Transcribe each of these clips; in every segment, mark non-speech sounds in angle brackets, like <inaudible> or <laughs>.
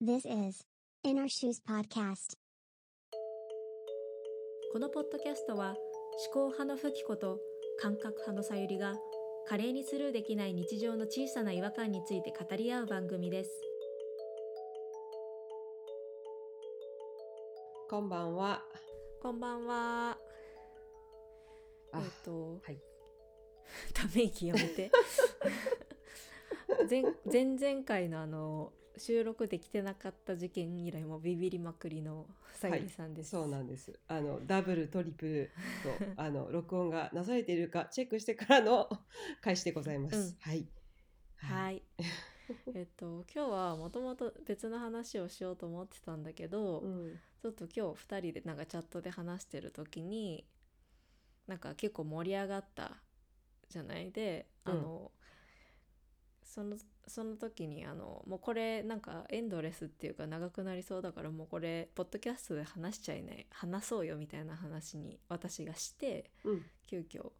This is In Our Shoes Podcast. このポッドキャストは思考派のフキコと感覚派のさゆりが華麗にスルーできない日常の小さな違和感について語り合う番組です。こんばんは。こんばんは。あえっと、はい。<laughs> ため息やめて。<laughs> 前前々回のあの収録できてなかった事件以来もビビりまくりのさゆりさんです。そうなんです。あのダブルトリプルと <laughs> あの録音がなされているかチェックしてからの <laughs> 開始でございます。うんはい。。はいい。<laughs> えっと今日はもともと別の話をしようと思ってたんだけど、うん。ちょっと今日2人でなんかチャットで話してる時になんか結構盛り上がったじゃない？で、うんあのそのその時にあのもうこれなんかエンドレスっていうか長くなりそうだからもうこれポッドキャストで話しちゃいない話そうよみたいな話に私がしてうん。急遽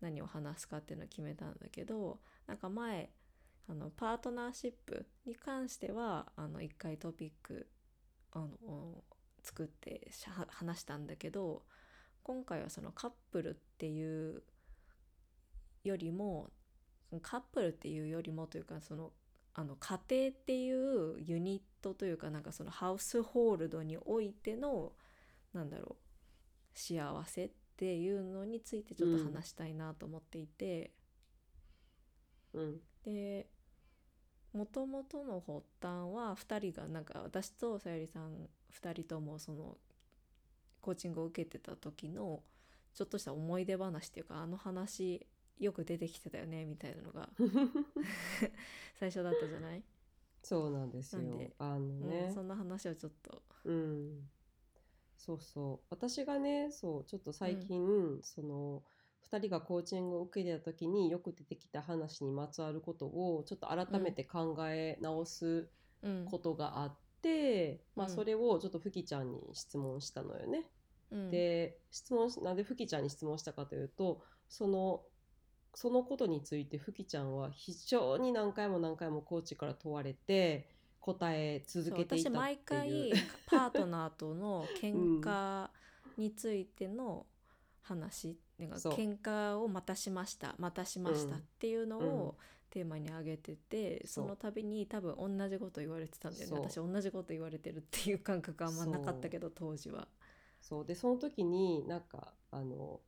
何を話すかっていうのを決めたんだけどなんか前あのパートナーシップに関してはあの一回トピックあの作ってしゃ話したんだけど今回はそのカップルっていうよりもカップルっていうよりもというかそのあの家庭っていうユニットというかなんかそのハウスホールドにおいてのなんだろう幸せっていうのについてちょっと話したいなと思っていて、うん。でもともとの発端は2人がなんか私とさゆりさん2人ともそのコーチングを受けてた時のちょっとした思い出話っていうかあの話よく出てきてたよねみたいなのが最初だったじゃない、そうなんですよなんで？あのうんね。そんな話をちょっとうん。そうそう。私がね、そうちょっと最近、その。2人がコーチングを受けてた時によく出てきた話にまつわることをちょっと改めて考え直すうんことがあって、まあうんそれをちょっとふきちゃんに質問したのよね。うんで質問しなんでふきちゃんに質問したかというとそのそのことについてふきちゃんは非常に何回も何回もコーチから問われて答え続けていたっていう。そう私毎回パートナーとの喧嘩についての話、なんかそう。喧嘩をまたしましたまたしましたうんっていうのうん。をテーマに挙げてて、そう。その度に多分同じこと言われてたんだよね。私同じこと言われてるっていう感覚はあんまなかったけど当時は。そう。でその時になんかあの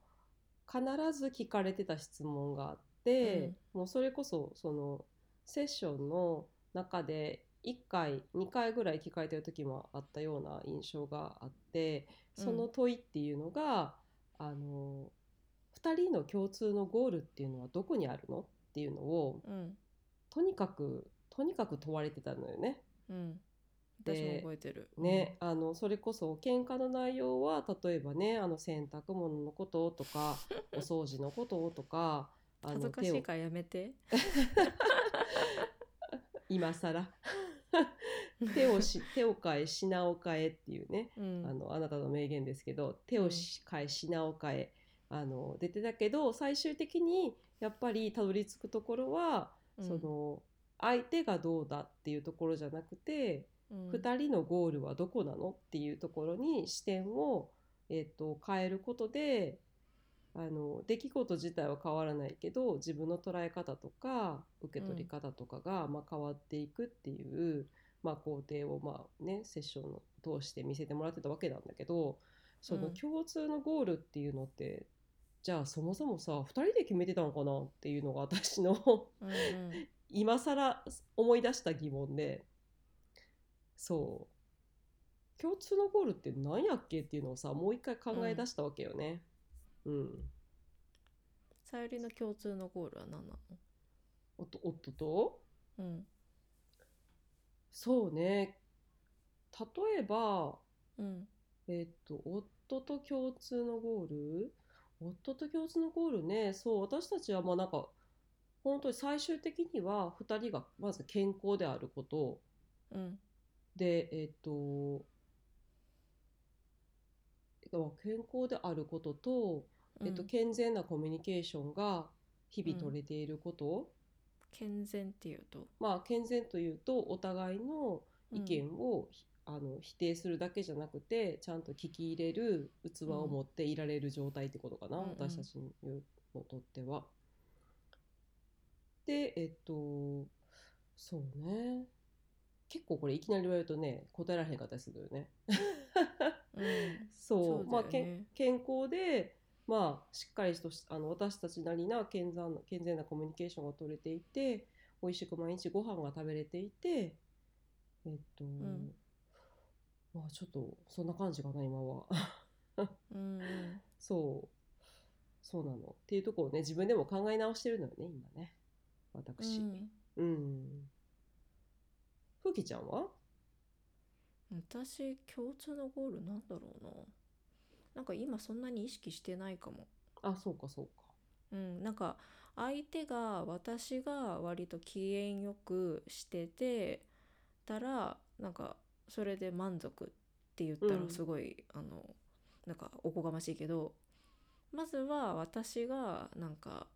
必ず聞かれてた質問があって、もうそれこそそのセッションの中で1回2回ぐらい聞かれてる時もあったような印象があってその問いっていうのが、あの2人の共通のゴールっていうのはどこにあるのっていうのをうん。とにかくとにかく問われてたのよね。うん、で私も覚えてる。ね、あのそれこそ喧嘩の内容は例えばねあの洗濯物のこととか <laughs> お掃除のこととかあ恥ずかしいからやめて。<laughs> 今更 <laughs> 手をし手を変え品を変えっていうね、うんあのあなたの名言ですけど手をし変え品を変えあの出てたけど最終的にやっぱりたどり着くところは、うんその相手がどうだっていうところじゃなくて、うん。2人のゴールはどこなのっていうところに視点を、えっと変えることであの出来事自体は変わらないけど自分の捉え方とか受け取り方とかが、まあ、変わっていくっていう、まあ、工程を、まあね、セッションを通して見せてもらってたわけなんだけどそのうん。共通のゴールっていうのって、じゃあそもそもさ2人で決めてたのかなっていうのが私のうんうん。<laughs> 今更思い出した疑問でそう。共通のゴールって何やっけっていうのをさもう一回考え出したわけよね。うん、さゆりの共通のゴールは何なの？夫夫と？うん。そうね。例えば、うん。えっと夫と共通のゴール？夫と共通のゴールね。そう私たちはまあなんか本当に最終的には2人がまず健康であること。うんでえっと健康であることと、えっと、うん健全なコミュニケーションが日々取れていること、健全っていうと？まあ健全というとお互いの、意見を、あの否定するだけじゃなくてちゃんと聞き入れる器を持っていられる状態ってことかな、うん。うん私たちにとっては。でえっとそうね。結構これいきなり言われるとね答えられへんかったりするよね。うん。<laughs> そう。そうね。まあ健康でまあしっかりとしあの私たちなりな健全な健全なコミュニケーションが取れていて美味しく毎日ご飯が食べれていてえっと、ん。まあちょっとそんな感じかな今は。うん。う <laughs> んそう。そうなの。っていうところをね自分でも考え直してるのよね今ね。私。うん。うんふきちゃんは？私共通のゴールなんだろうな。なんか今そんなに意識してないかも。あそうかそうか。うんなんか相手が私が割と機嫌よくしててたらなんかそれで満足って言ったらうん。すごい、あのなんかおこがましいけどまずは私がなんか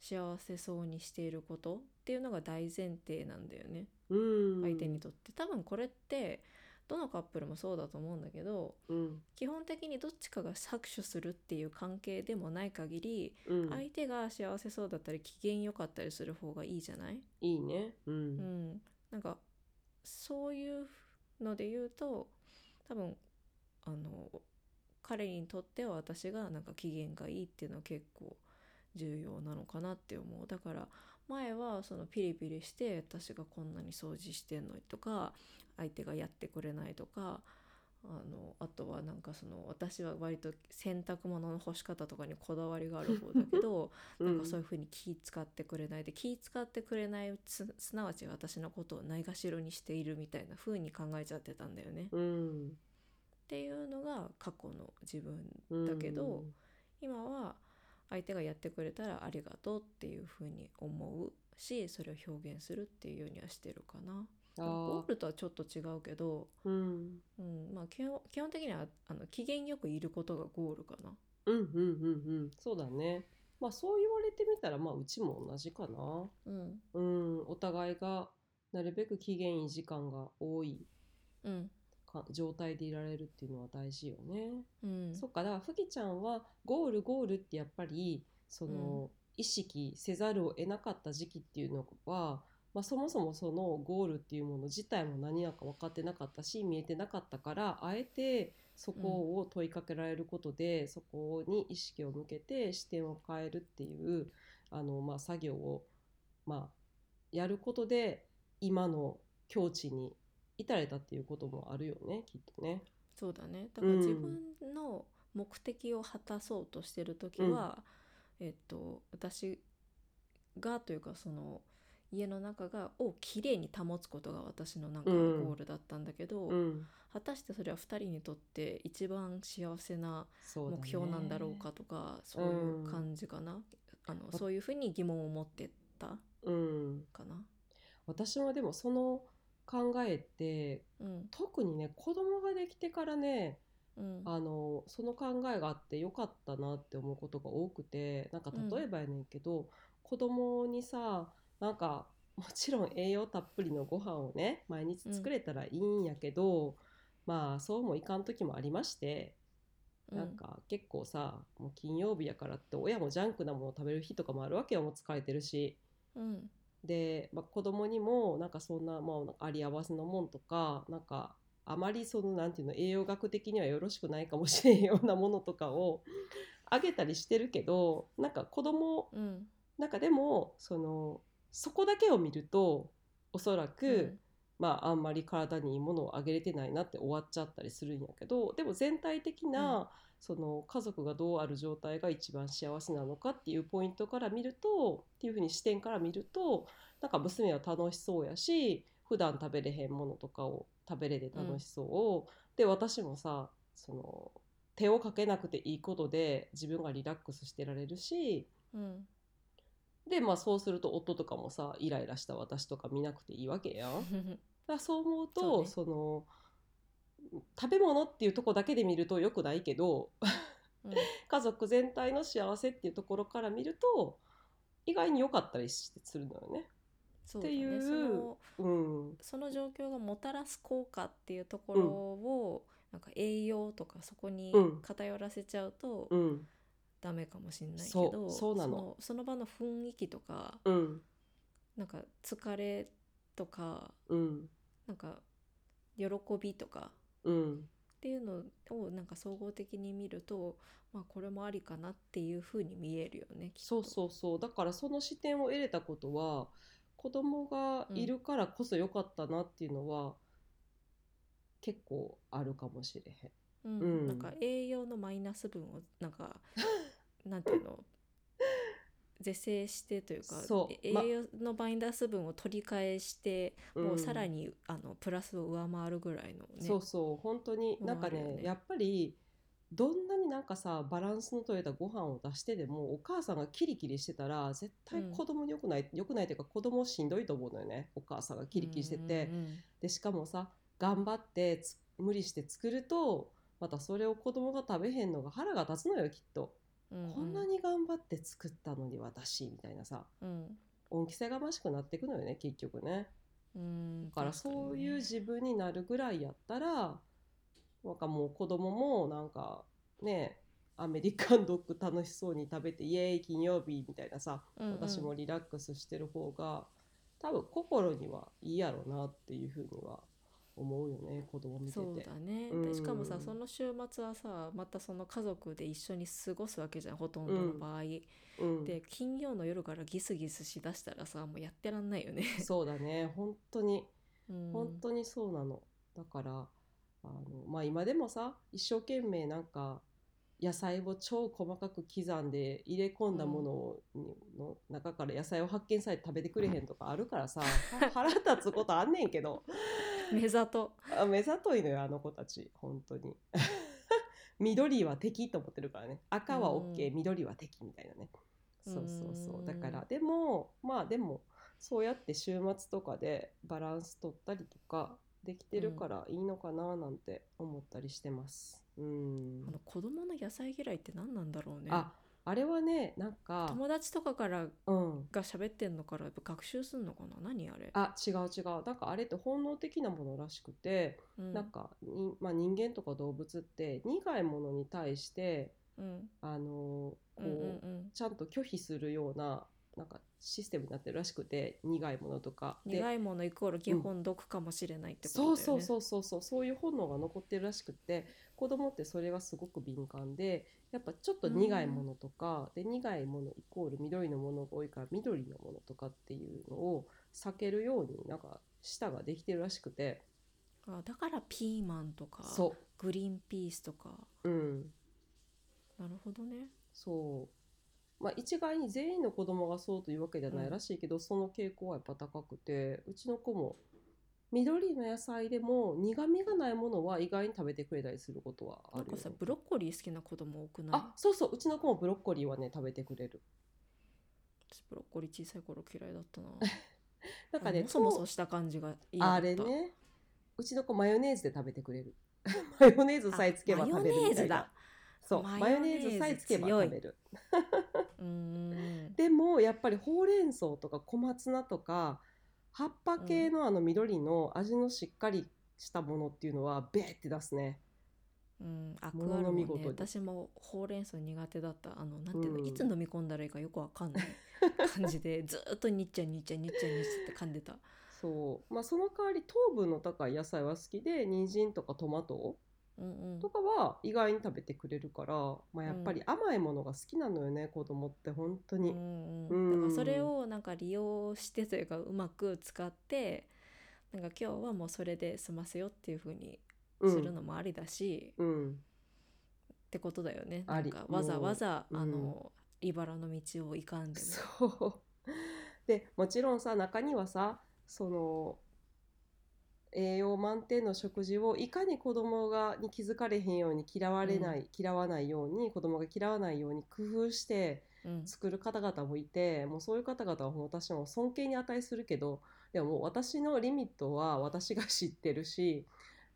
幸せそうにしていることっていうのが大前提なんだよね。うん。相手にとって。多分これってどのカップルもそうだと思うんだけどうん。基本的にどっちかが搾取するっていう関係でもない限りうん。相手が幸せそうだったり機嫌良かったりする方がいいじゃない、いいね。ううんん、なんかそういうので言うと多分あの彼にとっては私がなんか機嫌がいいっていうのは結構重要なのかなって思う。だから前はそのピリピリして私がこんなに掃除してんのにとか相手がやってくれないとかあのあとはなんかその私は割と洗濯物の干し方とかにこだわりがある方だけど <laughs> なんかそういう風に気使ってくれないで気使ってくれないすすなわち私のことをないがしろにしているみたいな風に考えちゃってたんだよね。っうん。ていうのが過去の自分うんだけど今は相手がやってくれたらありがとうっていう風に思うしそれを表現するっていうようにはしてるかな。ゴールとはちょっと違うけど、うん。うんまあ、基本基本的にはあの機嫌よくいることがゴールかな。うんうんうんうん。そうだね。まあそう言われてみたらまあうちも同じかな。うん。うん。お互いがなるべく機嫌いい時間が多い。うん。か状態でいられるっていうのは大事よね、うん。そっかだからふきちゃんはゴールゴールってやっぱりその、意識せざるを得なかった時期っていうのは、まあ、そもそもそのゴールっていうもの自体も何やか分かってなかったし見えてなかったからあえてそこを問いかけられることで、そこに意識を向けて視点を変えるっていうあの、まあ、作業を、まあ、やることで今の境地に至れたっていうこともあるよねきっとね。そうだね。だからうん自分の目的を果たそうとしてる時は、えっと私がというかその家の中がをきれいに保つことが私のなんかゴうん。ールだったんだけど、うん、果たしてそれは2人にとって一番幸せな目標なんだろうかとかそういう感じかな、あのそういうふうに疑問を持ってったうん、かな。私もでもその考えってうん。特にね子供ができてからねうん。あのその考えがあってよかったなって思うことが多くてなんかうん。例えばやねんけど、子供にさなんかもちろん栄養たっぷりのご飯をね毎日作れたらいいんやけど、まあそうもいかん時もありまして、なんか結構さもう金曜日やからって親もジャンクなものを食べる日とかもあるわけよもう疲れてるし。うんで、まあ、子供にもなんかそんな、まあ、あり合わせのもんとかなんかあまりそのなんていうの栄養学的にはよろしくないかもしれんようなものとかをあげたりしてるけどなんか子供うん。なんかでもそのそこだけを見るとおそらく、うん。まああんまり体にいいものをあげれてないなって終わっちゃったりするんやけどでも全体的な、その家族がどうある状態が一番幸せなのかっていうポイントから見るとっていうふうに視点から見るとなんか娘は楽しそうやし普段食べれへんものとかを食べれて楽しそう、で私もさその手をかけなくていいことで自分がリラックスしてられるしうん。でまあそうすると夫とかもさイライラした私とか見なくていいわけやん。<laughs> だそう思うとそうね。その食べ物っていうとこだけで見ると良くないけどうん。家族全体の幸せっていうところから見ると意外に良かったりするのよね。そうだっていうねそのうん。その状況がもたらす効果っていうところを、なんか栄養とかそこにうん。偏らせちゃうとうん。ダメかもしれないけど、そのその場の雰囲気とかうん。なんか疲れとかうん。なんか喜びとかうん。っていうのをなんか総合的に見ると、まあ、これもありかなっていうふうに見えるよねきっと。そうそうそう。だからその視点を得れたことは子供がいるからこそ良かったなっていうのは、結構あるかもしれへん。うん。うん。なんか栄養のマイナス分をなんか <laughs> なんていうの？是正してというか栄養のマイナス分を取り返して、もうさらに、にあのプラスを上回るぐらいのね。そうそう本当になんかねやっぱりどんなになんかさバランスの取れたご飯を出してでもお母さんがキリキリしてたら絶対子供に良くない、良くないというか子供しんどいと思うのよね。お母さんがキリキリしてて、うんうん。でしかもさ頑張ってつ無理して作るとまたそれを子供が食べへんのが腹が立つのよきっと、うんうん。こんなに頑張って作ったのに私みたいなさうん。恩着せがましくなっていくのよね結局ね。うんだからそういう自分になるぐらいやったらなんかもう子供もなんかねアメリカンドッグ楽しそうに食べてイエーイ金曜日みたいなさうんうん。私もリラックスしてる方が多分心にはいいやろなっていうふうには思うよね子供見てて。そうだね、うん。でしかもさその週末はさまたその家族で一緒に過ごすわけじゃんほとんどの場合、うん、で金曜の夜からギスギスしだしたらさもうやってらんないよね、<laughs> そうだね。本当に。うん、本当にそうなの。だからあのまあ今でもさ一生懸命なんか野菜を超細かく刻んで入れ込んだものの中から野菜を発見されて食べてくれへんとかあるからさは腹立つことあんねんけど <laughs> 目ざと。あ目ざといのよあの子たち。本当に。<laughs> 緑は敵と思ってるからね。赤は OK、うん。緑は敵みたいなね。そうそうそう。だからうんでもまあでもそうやって週末とかでバランス取ったりとかできてるからいいのかななんて思ったりしてます。うん。あの子供の野菜嫌いって何なんだろうね。ああれはねなんか友達とかからうん。が喋ってんのからやっぱ学習すんのかな？何あれ？あ違う違う。なんかあれって本能的なものらしくて、うん。なんかに、まあ、人間とか動物って苦いものに対してうん。あのこう、うんうんうん。ちゃんと拒否するようななんかシステムになってるらしくて苦いものとか。で苦いものイコール基本毒かもしれないってことだよね、そうそうそうそうそう。そういう本能が残ってるらしくって子供ってそれがすごく敏感でやっぱちょっと苦いものとか、で苦いものイコール緑のものが多いから緑のものとかっていうのを避けるようになんか舌ができてるらしくて。あだからピーマンとかそグリーンピースとか。ううん。なるほどね。そう。まあ一概に全員の子供がそうというわけじゃないらしいけど、その傾向はやっぱ高くてうちの子も緑の野菜でも苦みがないものは意外に食べてくれたりすることはあるよなんかさブロッコリー好きな子供多くない？あそうそううちの子もブロッコリーはね食べてくれる。私ブロッコリー小さい頃嫌いだったな。<laughs> なんかねもそもそした感じが嫌だった。あれねうちの子マヨネーズで食べてくれる。<laughs> マヨネーズさえつけば食べるみたいな。そうママヨネーズさえつけば食べる。うーん。<laughs> でもやっぱりほうれん草とか小松菜とか葉っぱ系のあの緑の味のしっかりしたものっていうのはベーって出すね。うん、アクものあるもんね。私もほうれん草苦手だった。あのなんていうの、うん。いつ飲み込んだらいいかよくわかんない <laughs> 感じでずーっとにっちゃにっちゃにっちゃにっちゃって噛んで。たそう。まあその代わり糖分の高い野菜は好きで人参とかトマトうんうん。とかは意外に食べてくれるから、まあ、やっぱり甘いものが好きなのよね、子供って本当に、うんううんからそれをなんか利用してというかうまく使ってなんか今日はもうそれで済ませようっていう風にうんするのもありだし、うん。ってことだよね。なんかわざわざ、あの茨の道を行かんでも。そう。<laughs> でもちろんさ中にはさその栄養満点の食事をいかに子供がに気づかれへんように嫌われない、嫌わないように子供が嫌わないように工夫してうん。作る方々もいてもうそういう方々は私も尊敬に値するけどでももう私のリミットは私が知ってるし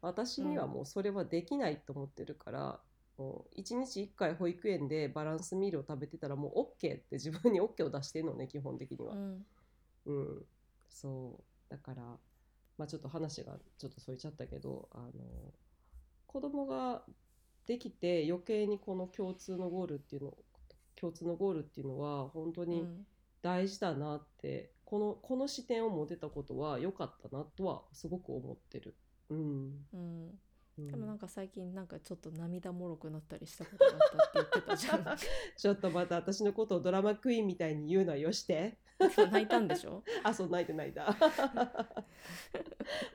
私にはもうそれはできないと思ってるから、もう1日1回保育園でバランスミールを食べてたらもう OK って自分に OK を出してるのね基本的には。うん。うん、そう。だからまあちょっと話がちょっとそれちゃったけどあの子供ができて余計にこの共通のゴールっていうの共通のゴールっていうのは本当にうん。大事だなって、このこの視点を持てたことは良かったなとはすごく思ってる。うん、うん。うんでもなんか最近なんかちょっと涙もろくなったりしたことがあったって言ってたじゃん <laughs> ちょっとまた私のことをドラマクイーンみたいに言うのはよして。そう泣いたんでしょ？<laughs> あ、そう、泣いて泣いた。<laughs>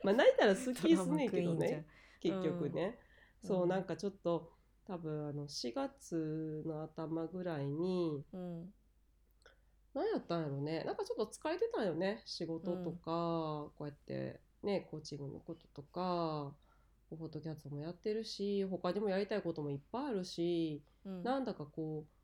まあ、泣いたら好きすねんけどね、結局ね。そう、うんなんかちょっと、多分あの4月の頭ぐらいに、うん何やったんやろね。なんかちょっと疲れてたんよね。仕事とか、こうやってね、コーチングのこととか、ポッドキャストもやってるし、他にもやりたいこともいっぱいあるし、うん。なんだかこう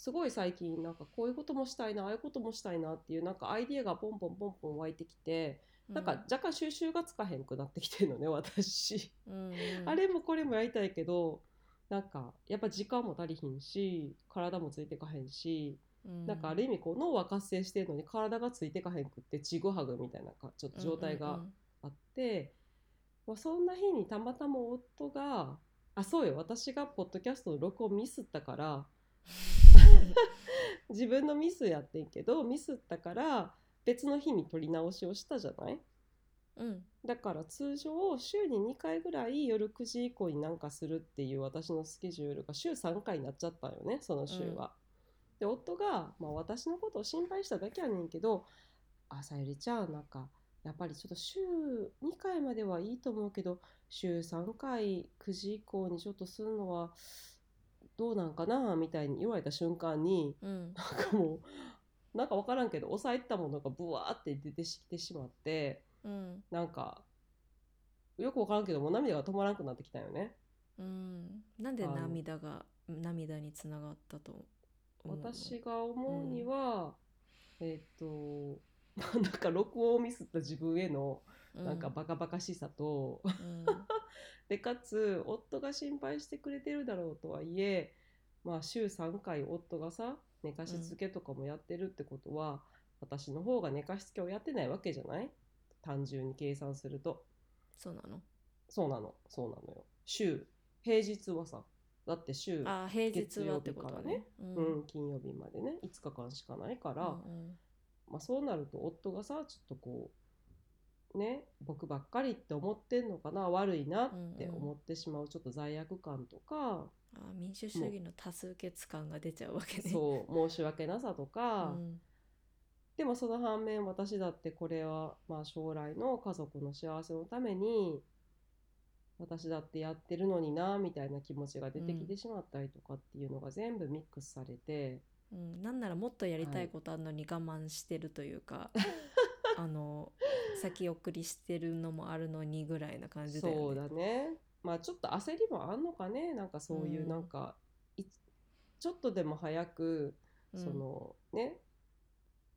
すごい最近なんかこういうこともしたいなああいうこともしたいなっていうなんかアイディアがポンポンポンポン湧いてきて、なんか若干収集がつかへんくなってきてるのね <laughs> 私、うんうん。あれもこれもやりたいけどなんかやっぱ時間も足りひんし体もついてかへんし、うん。なんかある意味こう脳は活性してるのに体がついてかへんくってちぐはぐみたいなかちょっと状態があって、まあ、そんな日にたまたま夫があそうよ私がポッドキャストの録音ミスったから <laughs> 自分のミスやってんけどミスったから別の日に撮り直しをしたじゃない？うん。うんだから通常週に2回ぐらい夜9時以降になんかするっていう私のスケジュールが週3回になっちゃったんよねその週は。で夫が、まあ、私のことを心配しただけやねんけど「あさゆりちゃんなんかやっぱりちょっと週2回まではいいと思うけど週3回9時以降にちょっとするのはどうなんかな?」みたいに言われた瞬間にうんなんかもうなんか分からんけど抑えてたものがブワーって出てきてしまって。うんなんかよく分からんけどもう涙が止まらなくなってきたよね。うんなんで涙が涙につながったと私が思うには、えっ、と <laughs> なんか録音をミスった自分へのなんかバカバカしさと、うん。<laughs> でかつ夫が心配してくれてるだろうとはいえまあ週3回夫がさ寝かしつけとかもやってるってことは、私の方が寝かしつけをやってないわけじゃない？単純に計算すると。そうなの？そうなの。そうなのよ。週平日はさだって週あ平日はってことね。うん。うん、金曜日までね。5日間しかないから、うんまあ、そうなると夫がさちょっとこうね僕ばっかりって思ってんのかな悪いなってうんうん。思ってしまうちょっと罪悪感とか、あ民主主義の多数決感が出ちゃうわけね。そう申し訳なさとか、うん。でもその反面私だってこれはまあ将来の家族の幸せのために私だってやってるのになみたいな気持ちが出てきてしまったりとかっていうのが全部ミックスされて、うん、なんならもっとやりたいことあるのに我慢してるというか、<laughs> あの先送りしてるのもあるのにぐらいな感じだよね。そうだね。まあちょっと焦りもあんのかね。なんかそういううん。なんか、いちょっとでも早くうん。そのね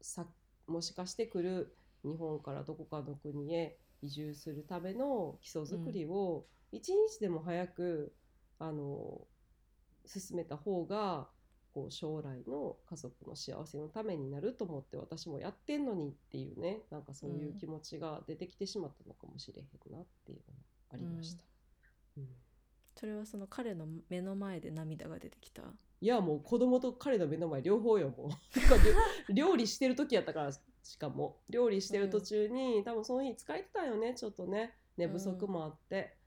さもしかしてくる日本からどこかの国へ移住するための基礎作りを一日でも早くあの進めた方がこう将来の家族の幸せのためになると思って私もやってんのにっていうねなんかそういううん。気持ちが出てきてしまったのかもしれへんなっていうのがありました。うん。それはその彼の目の前で涙が出てきた？いやもう子供と彼の目の前両方よもう。<laughs> 料料理してる時やったからしかも。料理してる途中に、多分その日疲れてたよねちょっとね。寝不足もあって、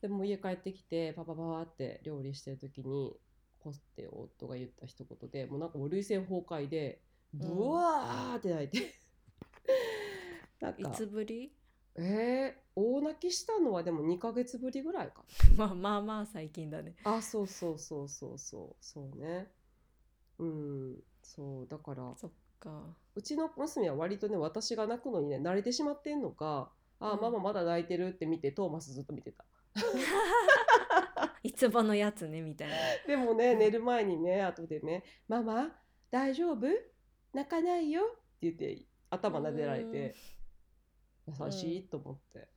でも家帰ってきてパパパパって料理してる時にポッて夫が言った一言でもうなんかもう涙腺崩壊でブワーって泣いて、<laughs> なんいかつぶり？えー、大泣きしたのはでも2ヶ月ぶりぐらいか。<laughs> まあまあまあ最近だね。あそうそうそうそうそうそうね。うんそうだからそっか。うちの娘は割とね私が泣くのにね慣れてしまってんのかあ、うん。ママまだ泣いてるって見てトーマスずっと見てた <laughs> <laughs> いつものやつねみたいな。でもね寝る前にね後でね「ママ大丈夫？泣かないよ」って言って頭撫でられて優しいと思って、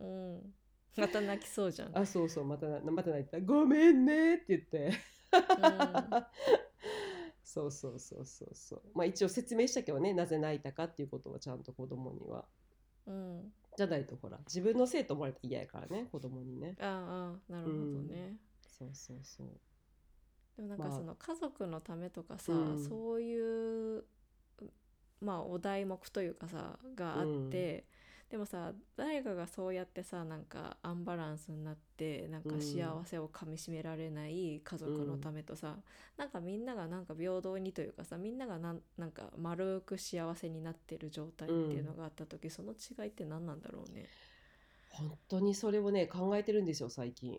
うん。また泣きそうじゃん。うんあそうそうまたなまた泣いた「ごめんね」って言って。<laughs> そうそうそうそうそう。まあ一応説明したけどねなぜ泣いたかっていうことはちゃんと子供には。うんじゃないとほら自分のせいと思われたら嫌やからね子供にね。ああああなるほどね、そうそうそう。でもなんかまあ。その家族のためとかさ、うん。そういうまあお題目というかさがあって、でもさ誰かがそうやってさなんかアンバランスになってなんかうん。幸せをかみしめられない家族のためとさ、なんかみんながなんか平等にというかさみんながなんなんか丸く幸せになってる状態っていうのがあった時、その違いって何なんだろうね。本当にそれをね考えてるんですよ最近。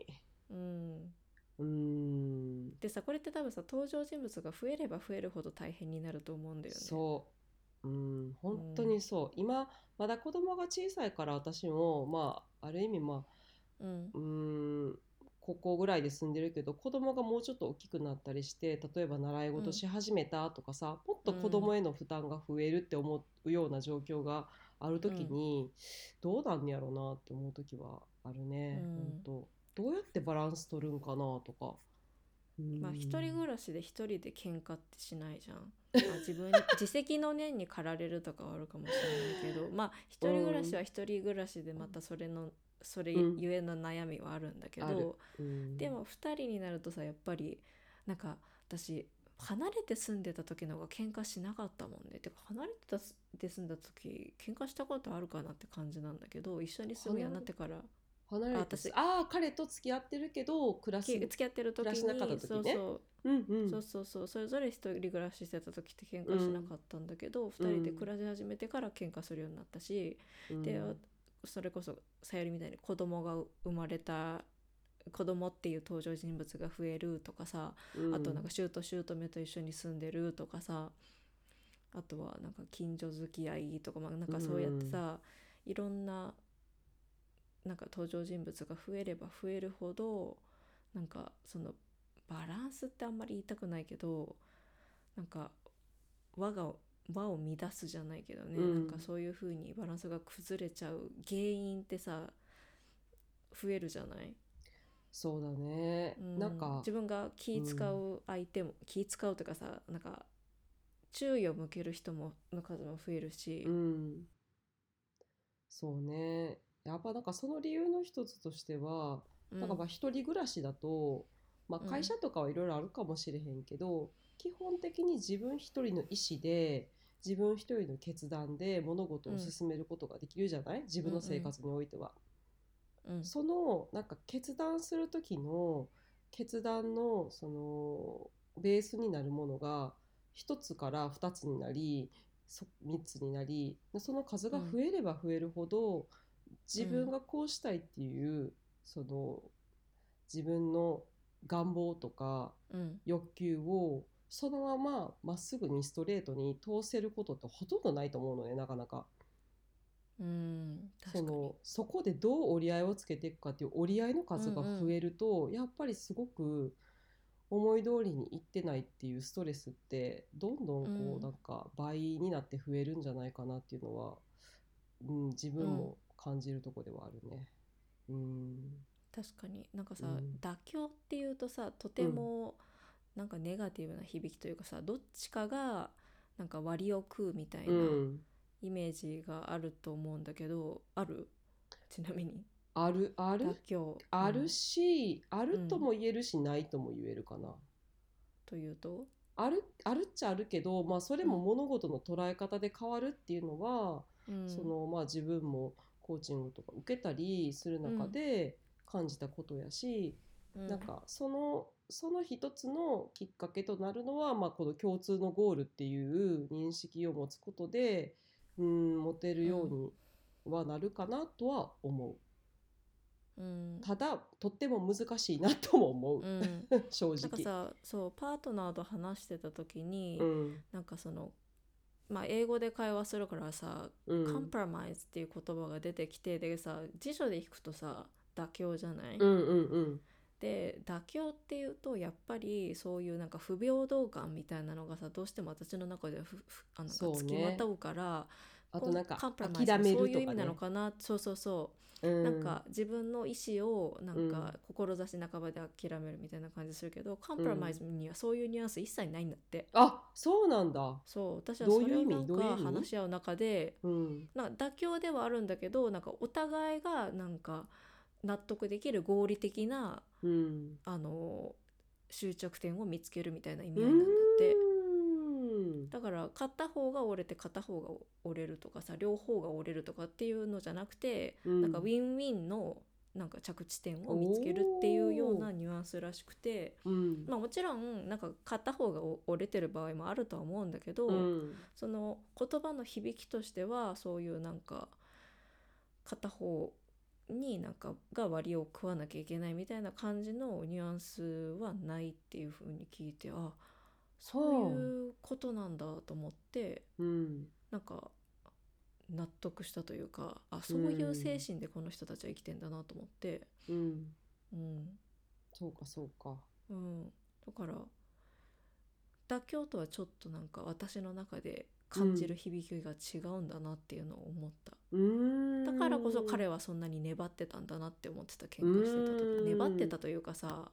うん、うーん。でさこれって多分さ登場人物が増えれば増えるほど大変になると思うんだよね。そううん本当にそう、今まだ子供が小さいから私もまあある意味まあうん。うーんここぐらいで住んでるけど子供がもうちょっと大きくなったりして例えば習い事し始めたとかさ、もっと子供への負担が増えるって思うような状況がある時に、どうなんやろうなって思う時はあるね、うん。本当どうやってバランス取るんかなとか。まあうん一人暮らしで一人で喧嘩ってしないじゃん。<laughs> まあ、自分に自責の念に駆られるとかはあるかもしれないけどまあ一人暮らしは一人暮らしでまたそれのそれうんゆえの悩みはあるんだけど、うん。でも二人になるとさやっぱりなんか私離れて住んでた時の方が喧嘩しなかったもんね。てか離れてたで住んだ時喧嘩したことあるかなって感じなんだけど一緒に住むようになってから離れてあ私ああ彼と付き合ってるけど暮らしき付き合ってる時に暮らしなかった時ね。そうう。んうん。そうそうそう。それぞれ一人暮らししてた時って喧嘩しなかったんだけど、二人で暮らし始めてから喧嘩するようになったし、うん。でそれこそさゆりみたいに子供が生まれた子供っていう登場人物が増えるとかさ、うん。あとなんか姑と姑と一緒に住んでるとかさあとはなんか近所付き合いとか、まあ、なんかそうやってさ、いろんななんか登場人物が増えれば増えるほどなんかそのバランスってあんまり言いたくないけどなんか輪が輪を乱すじゃないけどね、うん。なんかそういう風にバランスが崩れちゃう原因ってさ増えるじゃない、そうだね、うん。なんか自分が気使う相手も、気使うというかさなんか注意を向ける人もの数も増えるし、うん。そうねやっぱなんかその理由の一つとしては、うん。なんかまあ一人暮らしだと、まうん。あ、会社とかはいろいろあるかもしれへんけど、基本的に自分一人の意思で自分一人の決断で物事を進めることができるじゃない、自分の生活においては。うんそのなんか決断する時の決断のそのベースになるものが1つから2つになりそ3つになりその数が増えれば増えるほど、自分がこうしたいっていう、その自分の願望とかうん。欲求をそのまままっすぐにストレートに通せることってほとんどないと思うのねなかなか。うん。そのそこでどう折り合いをつけていくかっていう折り合いの数が増えると、やっぱりすごく思い通りにいってないっていうストレスってどんどんこう、うん。なんか倍になって増えるんじゃないかなっていうのは、うん、自分も感じるとこではあるね。うん。確かに。なんかさ、うん。妥協っていうとさとてもなんかネガティブな響きというかさどっちかがなんか割を食うみたいなうん。イメージがあると思うんだけど、ある？ちなみに。ある？ある？妥協。あるうん。し、あるとも言えるし、ないとも言えるかな。というと？あるあるっちゃあるけど、まあ、それも物事の捉え方で変わるっていうのは、うん。そのまあ、自分もコーチングとか受けたりする中で感じたことやし、うん。なんかそのその一つのきっかけとなるのは、まあ、この共通のゴールっていう認識を持つことでうん持てるようにはなるかなとは思う。うん。ただとっても難しいなとも思う、うん、<laughs> 正なんか直。さそうパートナーと話してた時に、うん。なんかそのまあ英語で会話するからさうん。コンプラマイズっていう言葉が出てきてでさ辞書で引くとさ妥協じゃない、うんうんうん。で妥協っていうとやっぱりそういうなんか不平等感みたいなのがさどうしても私の中ではふふあの付きまとうからあとなんか諦めるとかね。そういう意味なのかな。そうそうそう。うなんか自分の意思をなんうん。か志半ばで諦めるみたいな感じするけど、コンプラマイズにはそういうニュアンス一切ないんだって、あそうなんだ。そう。私はそうれをなんかどういう意味？話し合う中でうん。なんか妥協ではあるんだけどなんかお互いがなんか納得できる合理的なうん。あの終着点を見つけるみたいな意味合いなんだだから片方が折れて片方が折れるとかさ両方が折れるとかっていうのじゃなくて、うん。なんかウィンウィンのなんか着地点を見つけるっていうようなニュアンスらしくて、うん。まあ、もちろんなんか片方が折れてる場合もあるとは思うんだけど、うん。その言葉の響きとしてはそういうなんか片方になんかが割を食わなきゃいけないみたいな感じのニュアンスはないっていう風に聞いてあそういうことなんだと思ってうんなんか納得したというかあそういう精神でこの人たちは生きてんだなと思って。うん。うん、そうかそうか。うん、だから妥協とはちょっとなんか私の中で感じる響きが違うんだなっていうのを思った、うーん。だからこそ彼はそんなに粘ってたんだなって思ってた喧嘩してたうん。時粘ってたというかさ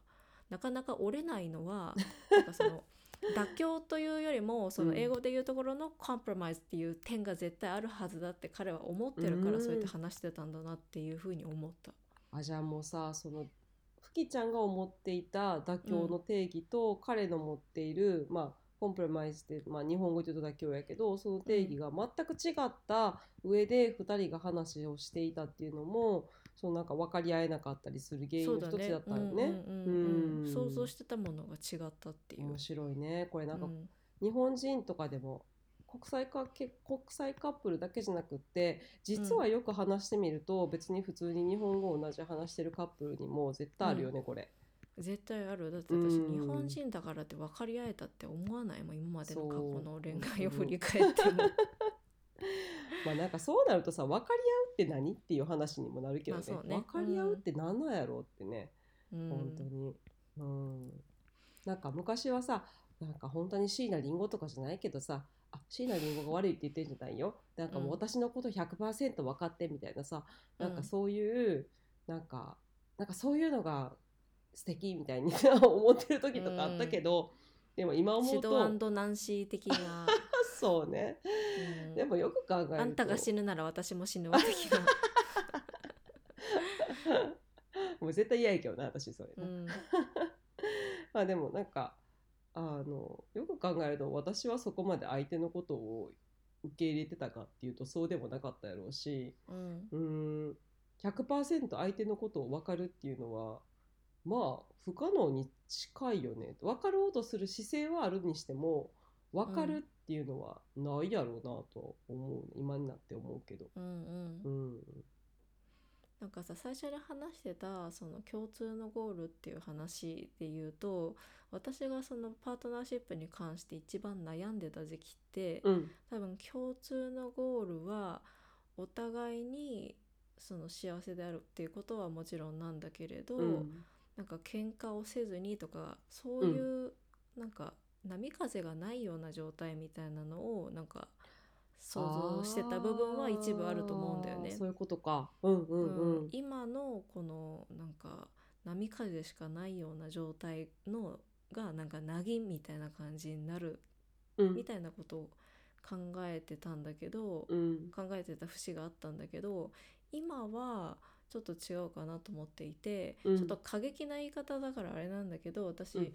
なかなか折れないのはなんかその <laughs> 妥協というよりもそのうん英語で言うところのコンプロマイズっていう点が絶対あるはずだって彼は思ってるからうん。そうやって話してたんだなっていうふうに思った。あじゃあもうさそのふきちゃんが思っていた妥協の定義と、彼の持っているまあコンプロマイズって、まあ、日本語で言うと妥協やけどその定義が全く違った上で2人が話をしていたっていうのもそのなんか分かり合えなかったりする原因の一つだったよね。うんうんうんうん。うん。想像してたものが違ったっていう。面白いね。これなんかうん。日本人とかでも国際かけ国際カップルだけじゃなくって実はよく話してみると、別に普通に日本語を同じ話してるカップルにも絶対あるよね、これ。絶対ある。だって私うん。日本人だからって分かり合えたって思わないもん今までの過去の恋愛を振り返っても。<laughs> まあなんかそうなるとさ分かり合うって何っていう話にもなるけどね,、ね。分かり合うって何なんやろうってね、うん。本当に。うん、なんか昔はさなんか本当に椎名林檎とかじゃないけどさあ椎名林檎が悪いって言ってんじゃないよ。なんかもううん。私のこと100%分かってみたいなさ、なんかそういうなんかなんかそういうのが素敵みたいに <laughs> 思ってる時とかあったけど、でも今思シうとドナンシー的な、<laughs> そうね。うん。でもよく考えると。あんたが死ぬなら私も死ぬわ的な、<laughs> もう絶対嫌やけどな私それ、うん。<laughs> まあでもなんかあのよく考えると私はそこまで相手のことを受け入れてたかっていうとそうでもなかったやろうしうん。うーん100%相手のことを分かるっていうのはまあ不可能に近いよね。分かろうとする姿勢はあるにしても分かるっていうのはないやろうなと思う。今になって思うけど。うんうん。うん。なんかさ最初に話してたその共通のゴールっていう話で言うと私がそのパートナーシップに関して一番悩んでた時期って、うん。多分共通のゴールはお互いにその幸せであるっていうことはもちろんなんだけれど、うん。なんか喧嘩をせずにとかそういう、なんか波風がないような状態みたいなのをなんか想像してた部分は一部あると思うんだよね。そういうことか。うんうんうん。うん今のこのなんか波風しかないような状態のがなんかなぎみたいな感じになるうんみたいなことを考えてたんだけど、うん考えてた節があったんだけど今はちょっと違うかなと思っていて、うんちょっと過激な言い方だからあれなんだけど私、うん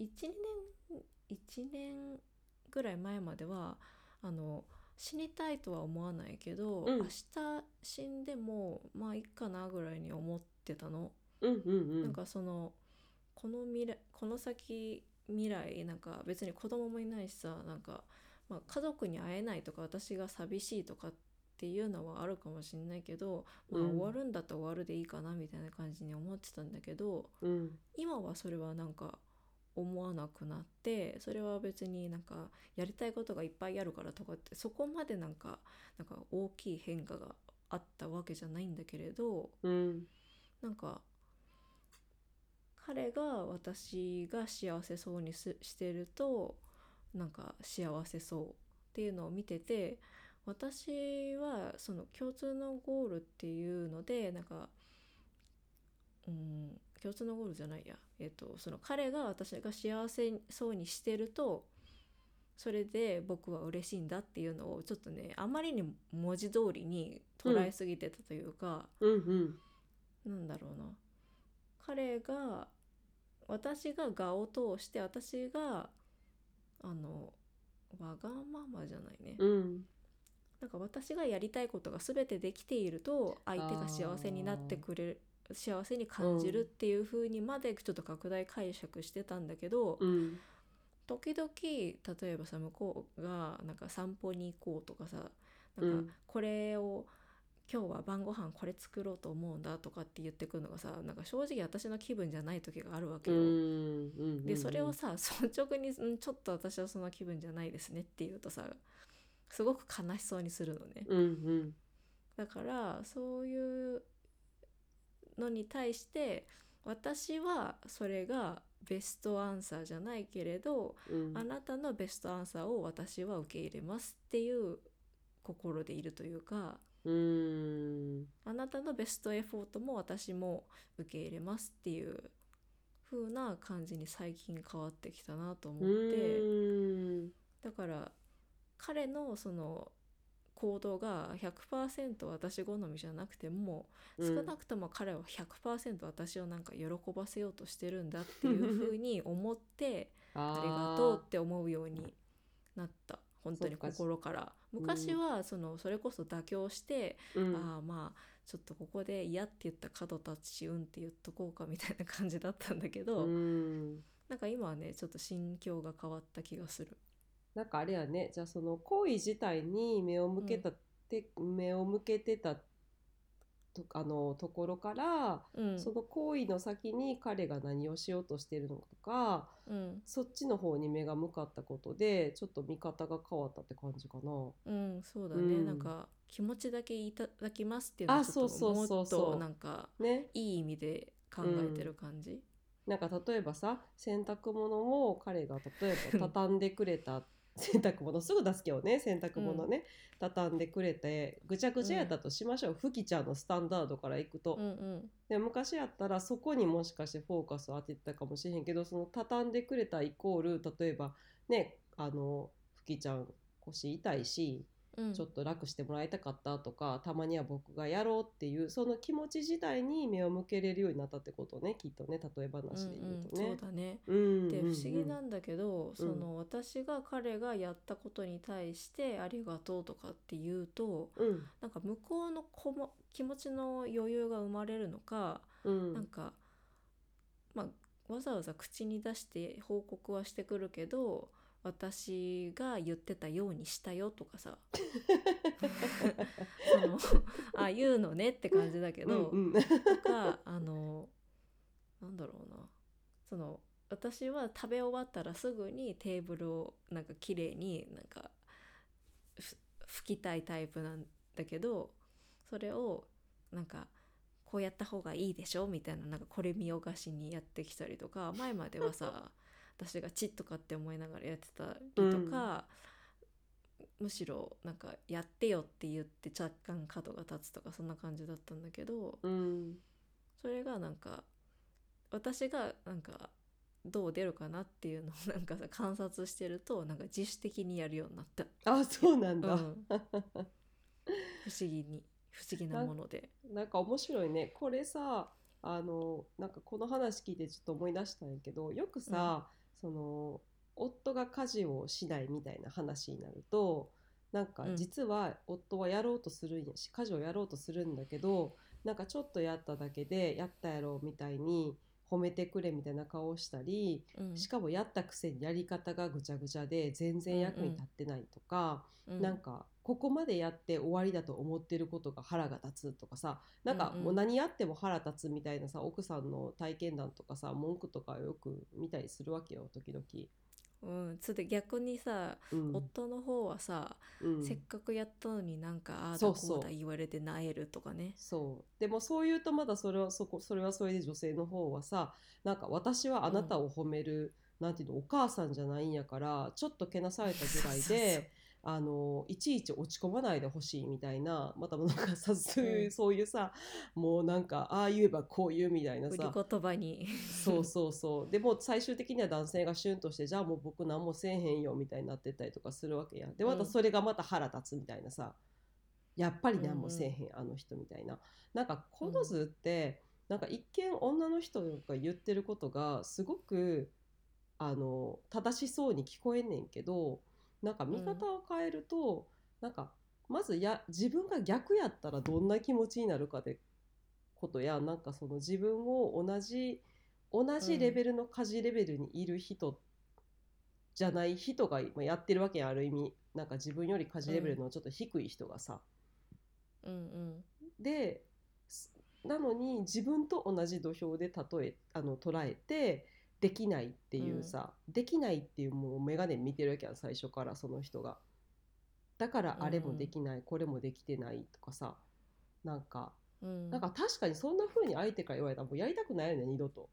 1年1年ぐらい前まではあの死にたいとは思わないけど、うん明日死んでもまあいいかなぐらいに思ってたの。うんうんうん。なんかそのこの未来この先未来なんか別に子供もいないしさなんか、まあ、家族に会えないとか私が寂しいとかっていうのはあるかもしれないけど、まあ、うん終わるんだったら終わるでいいかなみたいな感じに思ってたんだけどうん今はそれはなんか思わなくなってそれは別になんかやりたいことがいっぱいあるからとかってそこまでなんかなんか大きい変化があったわけじゃないんだけれどうん。なんか彼が私が幸せそうにすしてるとなんか幸せそうっていうのを見てて私はその共通のゴールっていうのでなんかうん共通のゴールじゃないや、えっとその彼が私が幸せそうにしてるとそれで僕は嬉しいんだっていうのをちょっとねあまりに文字通りに捉えすぎてたというか、うんうん。なんだろうな。彼が私が我を通して私があのわがままじゃないね、うん。なんか私がやりたいことが全てできていると相手が幸せになってくれる幸せに感じるっていう風にまでちょっと拡大解釈してたんだけど、うん時々例えばさ向こうがなんか散歩に行こうとかさなうんんかこれを、今日は晩ご飯これ作ろうと思うんだとかって言ってくるのがさなんか正直私の気分じゃない時があるわけうんよ。うんでそれをさ率直にうん「ちょっと私はそんな気分じゃないですね」って言うとさすごく悲しそうにするのね。うんうんだからそういうのに対して私はそれがベストアンサーじゃないけれど、うん。あなたのベストアンサーを私は受け入れますっていう心でいるというかうん。あなたのベストエフォートも私も受け入れますっていう風な感じに最近変わってきたなと思って。うん。だから彼のその行動が100%私好みじゃなくても、うん。少なくとも彼は100%私をなんか喜ばせようとしてるんだっていうふうに思って <laughs> ありがとうって思うようになった。本当に心から。昔はそのそれこそ妥協して、うん。ああまあちょっとここで嫌って言った角立つしうんって言っとこうかみたいな感じだったんだけど、うん。なんか今はねちょっと心境が変わった気がする。なんかあれやね。じゃあその行為自体に目を向けた、て目を向けてたとあのところから、うん。その行為の先に彼が何をしようとしてるのとかうん。そっちの方に目が向かったことでちょっと見方が変わったって感じかな。うん、そうだね、うん。なんか気持ちだけいただきますっていうのはあちょっとそうそうそうそう。もっとなんかね、いい意味で考えてる感じ。なんか例えばさ洗濯物を彼が例えば <laughs> 畳んでくれた洗濯物すぐ出すけどね洗濯物ね、畳んでくれてぐちゃぐちゃやったとしましょう、ふきちゃんのスタンダードからいくと、うんうん。で昔やったらそこにもしかしてフォーカスを当ててたかもしれへんけどその畳んでくれたイコール例えばねあのふきちゃん腰痛いしうん、ちょっと楽してもらいたかったとかたまには僕がやろうっていうその気持ち自体に目を向けれるようになったってことねきっとね例え話で言うとうんうん、ねそう。だね。うんで不思議うんなんだけど、その私が彼がやったことに対してありがとうとかって言うとうん。なんか向こうのこも気持ちの余裕が生まれるのか、うん。なんかまあわざわざ口に出して報告はしてくるけど私が言ってたようにしたよとかさ。<laughs> そのあ言うのねって感じだけど、うんうん。とかあのなんだろうな。その私は食べ終わったらすぐにテーブルをなんか綺麗になんかふ拭きたいタイプなんだけどそれをなんかこうやった方がいいでしょみたいななんかこれ見よがしにやってきたりとか前まではさ私がチッとかって思いながらやってたりとか、むしろなんかやってよって言って若干角が立つとかそんな感じだったんだけどうん。それがなんか私がなんかどう出るかなっていうのをなんかさ観察してるとなんか自主的にやるようになった、あそうなんだ、うん、<laughs> 不思議に不思議なもので。なんか面白いね。これさあのなんかこの話聞いてちょっと思い出したんやけどよくさ、その夫が家事をしないみたいな話になるとなんかうん。実は夫はやろうとするんやし家事をやろうとするんだけどなんかちょっとやっただけでやったやろみたいに褒めてくれみたいな顔をしたりうん。しかもやったくせにやり方がぐちゃぐちゃで全然役に立ってないとか、うん。なんかここまでやって終わりだと思ってることが腹が立つとかさなんかうんうん。もう何やっても腹立つみたいなさ奥さんの体験談とかさ文句とかよく見たりするわけよ時々。うん、それで逆にさ、うん。夫の方はさ、うん。せっかくやったのになんかああだそうこう。だ言われてなえるとかね。そう。でもそう言うとまだそれはそこそれはそれで女性の方はさなんか私はあなたを褒める、なんていうのお母さんじゃないんやからちょっとけなされたぐらいであのいちいち落ち込まないでほしいみたいなまたなんかさ <laughs> そういう,、うんそういうさもうなんかああ言えばこう言うみたいなさ。言葉に。そう <laughs> そうそう。でも最終的には男性がシュンとしてじゃあもう僕何もせえへんよみたいになってったりとかするわけやでまたうん。それがまた腹立つみたいなさ、やっぱり何もせえへん、あの人みたいな。なんかこの図って、なんか一見女の人が言ってることがすごくあの正しそうに聞こえんねんけどなんか見方を変えると、なんかまずや自分が逆やったらどんな気持ちになるかでことやなんかその自分を同じ同じレベルの家事レベルにいる人じゃない人が今やってるわけやある意味。なんか自分より家事レベルのちょっと低い人がさ、うんうん。ですなのに自分と同じ土俵で例えあの捉えてできないっていうさ、できないっていうもう眼鏡見てるわけやん最初からその人が。だからあれもできない、これもできてないとかさなんかうん。なんか確かにそんな風に相手から言われたらもうやりたくないよね二度と。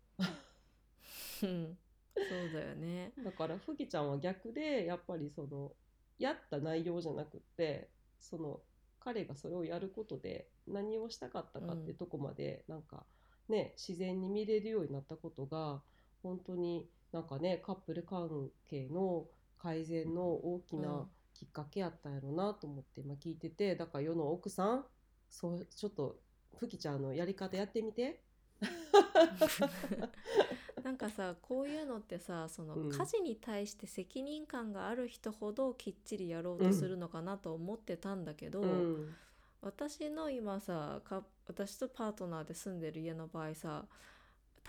うん。そうだよね。だからふきちゃんは逆でやっぱりそのやった内容じゃなくってその彼がそれをやることで何をしたかったかってとこまでなんかね自然に見れるようになったことが本当になんかねカップル関係の改善の大きうん。なきっかけやったんやろうなと思って今聞いててだから世の奥さんそうちょっとふきちゃんのやり方やってみて。<laughs> なんかさこういうのってさそのうん。家事に対して責任感がある人ほどきっちりやろうとするのかなと思ってたんだけど、うん。私の今さか私とパートナーで住んでる家の場合さ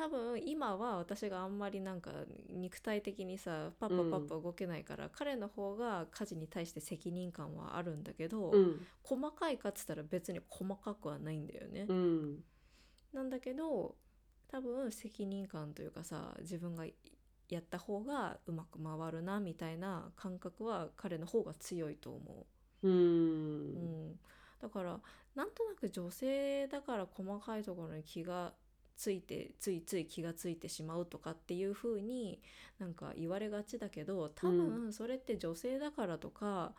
多分今は私があんまりなんか肉体的にさパッパパッパ動けないから、彼の方が家事に対して責任感はあるんだけど、うん。細かいかっつったら別に細かくはないんだよね。うん。なんだけど多分責任感というかさ自分がやった方がうまく回るなみたいな感覚は彼の方が強いと思う。う。うんん、だからなんとなく女性だから細かいところに気がついてついつい気がついてしまうとかっていう風になんか言われがちだけど多分それって女性だからとか、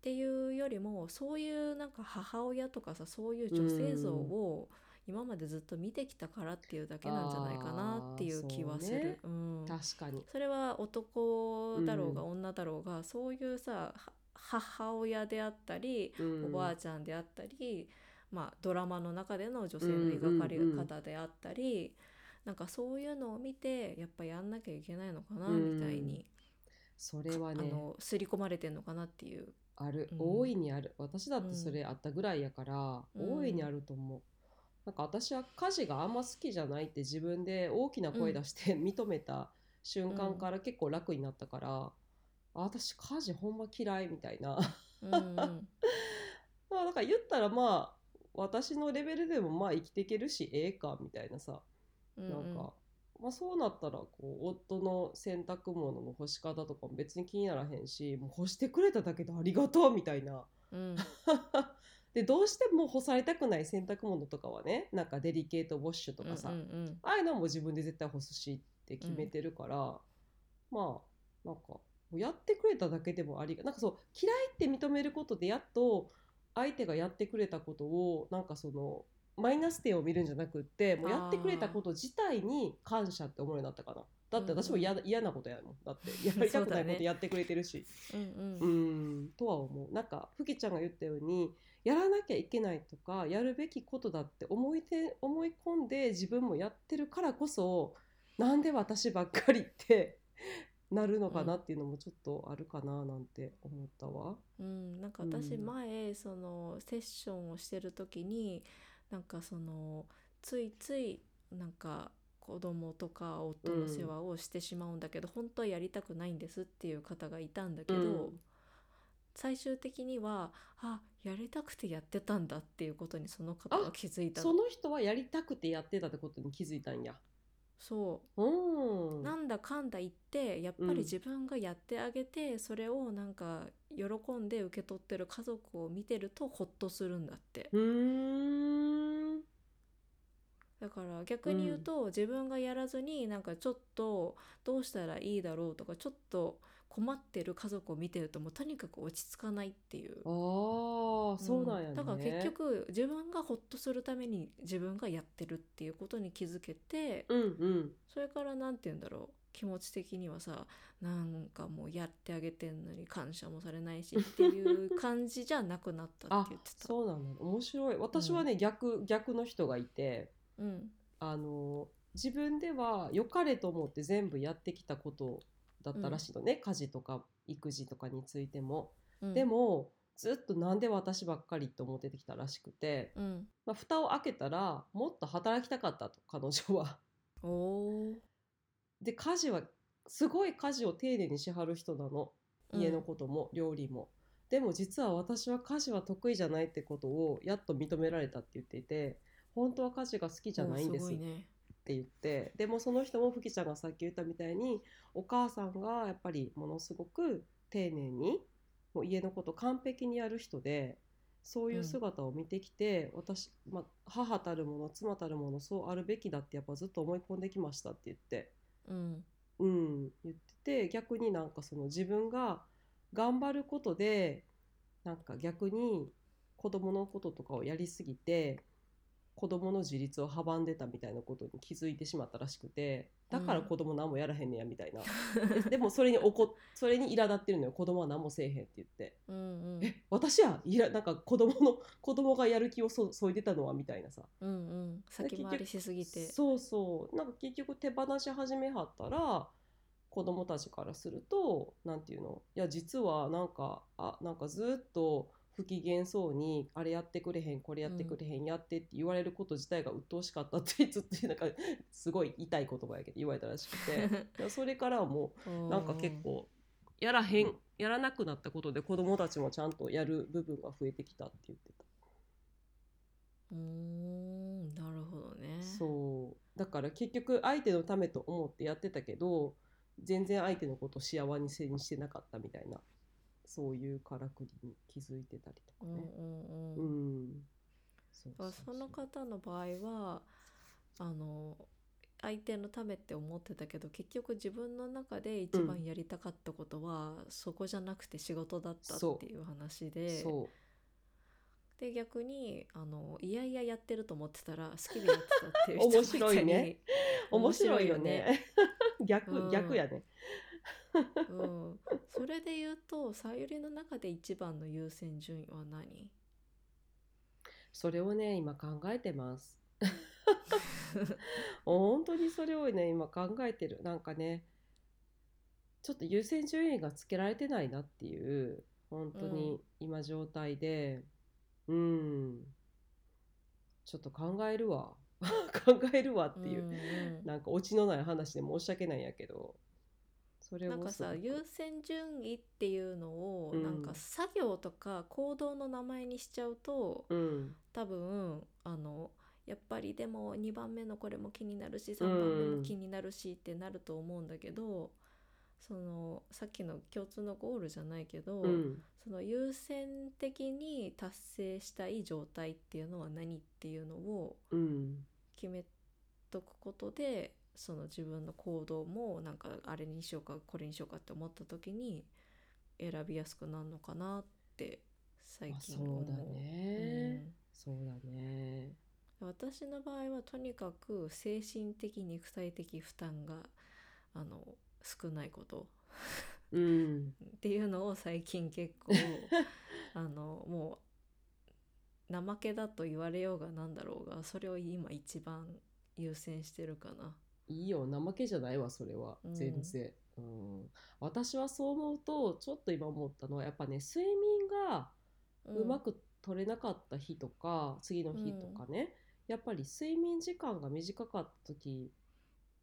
っていうよりもそういうなんか母親とかさそういう女性像を今までずっと見てきたからっていうだけなんじゃないかなっていう気はする。うん、確かに。それは男だろうがうん女だろうが、そういうさは母親であったり、うん。おばあちゃんであったり、まあ、ドラマの中での女性の描かれ方であったり、なんかそういうのを見てやっぱやんなきゃいけないのかなうん。みたいに、それはあねの刷り込まれてんのかなっていう。ある、うん。大いにある。私だってそれあったぐらいやから、うん。大いにあると思う。なんか私は家事があんま好きじゃないって自分で大きな声出して認めた瞬間から結構楽になったから、あ私家事ほんま嫌いみたいな。うんうん。<laughs> まあだから言ったらまあ私のレベルでもまあ生きていけるしええかみたいなさ。うんなんか、まあ、そうなったらこう夫の洗濯物の干し方とかも別に気にならへんしもう干してくれただけでありがとうみたいな。うん。<laughs> でどうしても干されたくない洗濯物とかはねなんかデリケートウォッシュとかさ、うんうんああいうのも自分で絶対干すしって決めてるから、まあなんかやってくれただけでもありがなんかそう嫌いって認めることでやっと相手がやってくれたことをなんかそのマイナス点を見るんじゃなくってもうやってくれたこと自体に感謝って思うようになったかな。だって私も嫌,、嫌なことやもん。だって <laughs> やりたくないことやってくれてるし。うんうん。ううんんとは思う。なんかふきちゃんが言ったようにやらなきゃいけないとかやるべきことだって思いて思い込んで自分もやってるからこそなんで私ばっかりってなるのかなっていうのもちょっとあるかななんて思ったわ。うん、なんかうん。私前、そのセッションをしてる時になんかそのついついなんか子供とか夫の世話をしてしまうんだけど、本当はやりたくないんですっていう方がいたんだけど、うん。最終的にはあやりたくてやってたんだっていうことにその方が気づいたその人はやりたくてやってたってことに気づいたんや。そううん。なんだかんだ言ってやっぱり自分がやってあげて、それをなんか喜んで受け取ってる家族を見てるとホッとするんだって。だから逆に言うと、自分がやらずになんかちょっとどうしたらいいだろうとかちょっと困ってる家族を見てるともうとにかく落ち着かないっていう。ああそうなんやね、だから結局自分がホッとするために自分がやってるっていうことに気づけて、うんうん。それからなんて言うんだろう。気持ち的にはさなんかもうやってあげてんのに感謝もされないしっていう感じじゃなくなったあって言ってた。そうなんだ面白い。私はね、逆逆の人がいてうん。あの自分では良かれと思って全部やってきたことだったらしいのね、家事とか育児とかについても、うん、でもずっとなんで私ばっかりって思っててきたらしくて、うん、まあ、蓋を開けたらもっと働きたかったと彼女は。で家事はすごい家事を丁寧にしはる人なの。うん。家のことも、料理も。でも実は私は家事は得意じゃないってことをやっと認められたって言っていて。本当は家事が好きじゃないんです。っおーごいねて言ってでもその人もふきちゃんがさっき言ったみたいにお母さんがやっぱりものすごく丁寧にもう家のこと完璧にやる人でそういう姿を見てきて、私、まあ、母たるもの妻たるものそうあるべきだってやっぱずっと思い込んできましたって言って。うんうん、言ってて逆になんかその自分が頑張ることでなんか逆に子供のこととかをやりすぎて子供の自立を阻んでたみたいなことに気づいてしまったらしくてだから子供何もやらへんねやみたいな、<laughs> ででもそれに怒それに苛立ってるのよ。子供は何もせえへんって言って。うんうん。え私はいらなんか子供の子供がやる気をそそいでたのはみたいなさ。うんうん。先回りしすぎて。そうそう。なんか結局手放し始めはったら子供たちからするとなんていうの？いや実はなんかあなんかずっと不機嫌そうにあれやってくれへんこれやってくれへん、やってって言われること自体が鬱陶しかったってずっとなんかすごい痛い言葉やけど言われたらしくて。<laughs> それからはもうなんか結構やらへんやらなくなったことで子供たちもちゃんとやる部分が増えてきたって言ってた。うーんなるほどね。そう。だから結局相手のためと思ってやってたけど全然相手のことを幸せにしてなかったみたいなそういうからくりに気づいてたりとかうんね。うんううん。うだからその方の場合はあの相手のためって思ってたけど結局自分の中で一番やりたかったことは、そこじゃなくて仕事だったっていう話で。そう。で逆にあのいやいややってると思ってたら好きでやってたっていう人 <laughs> 面白いね。面白いよね。<laughs> 逆、うん。逆やね。うん、それで言うとさゆりの中で一番の優先順位は何？それをね今考えてます。<laughs> 本当にそれをね今考えてる。なんかねちょっと優先順位がつけられてないなっていう本当に今状態で。うん。ちょっと考えるわ。<laughs> 考えるわっていう、うんうん。なんかオチのない話で申し訳ないんやけどそれをなんかさ優先順位っていうのを、うんなん。か作業とか行動の名前にしちゃうとうん。多分あのやっぱりでも2番目のこれも気になるし3番目も気になるしってなると思うんだけど、そのさっきの共通のゴールじゃないけど、うん。その優先的に達成したい状態っていうのは何っていうのをうん。決めとくことでその自分の行動もなんかあれにしようかこれにしようかって思った時に選びやすくなるのかなって最まあ近思う。そうだね、そうだねうん私の場合はとにかく精神的肉体的負担があの少ないことうんっていうのを最近結構 <laughs> あのもう怠けだと言われようがなんだろうがそれを今一番優先してるかな。いいよ怠けじゃないわそれは。うん。全然、うん。私はそう思うとちょっと今思ったのはやっぱね睡眠がうまく取れなかった日とか、次の日とかね、やっぱり睡眠時間が短かった時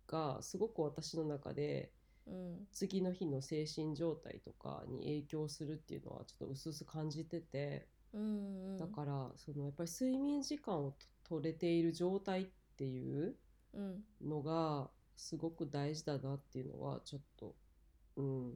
がすごく私の中でうん。次の日の精神状態とかに影響するっていうのはちょっと薄々感じててうんうん、だからそのやっぱり睡眠時間をと取れている状態っていううんのがすごく大事だなっていうのはちょっと、うん、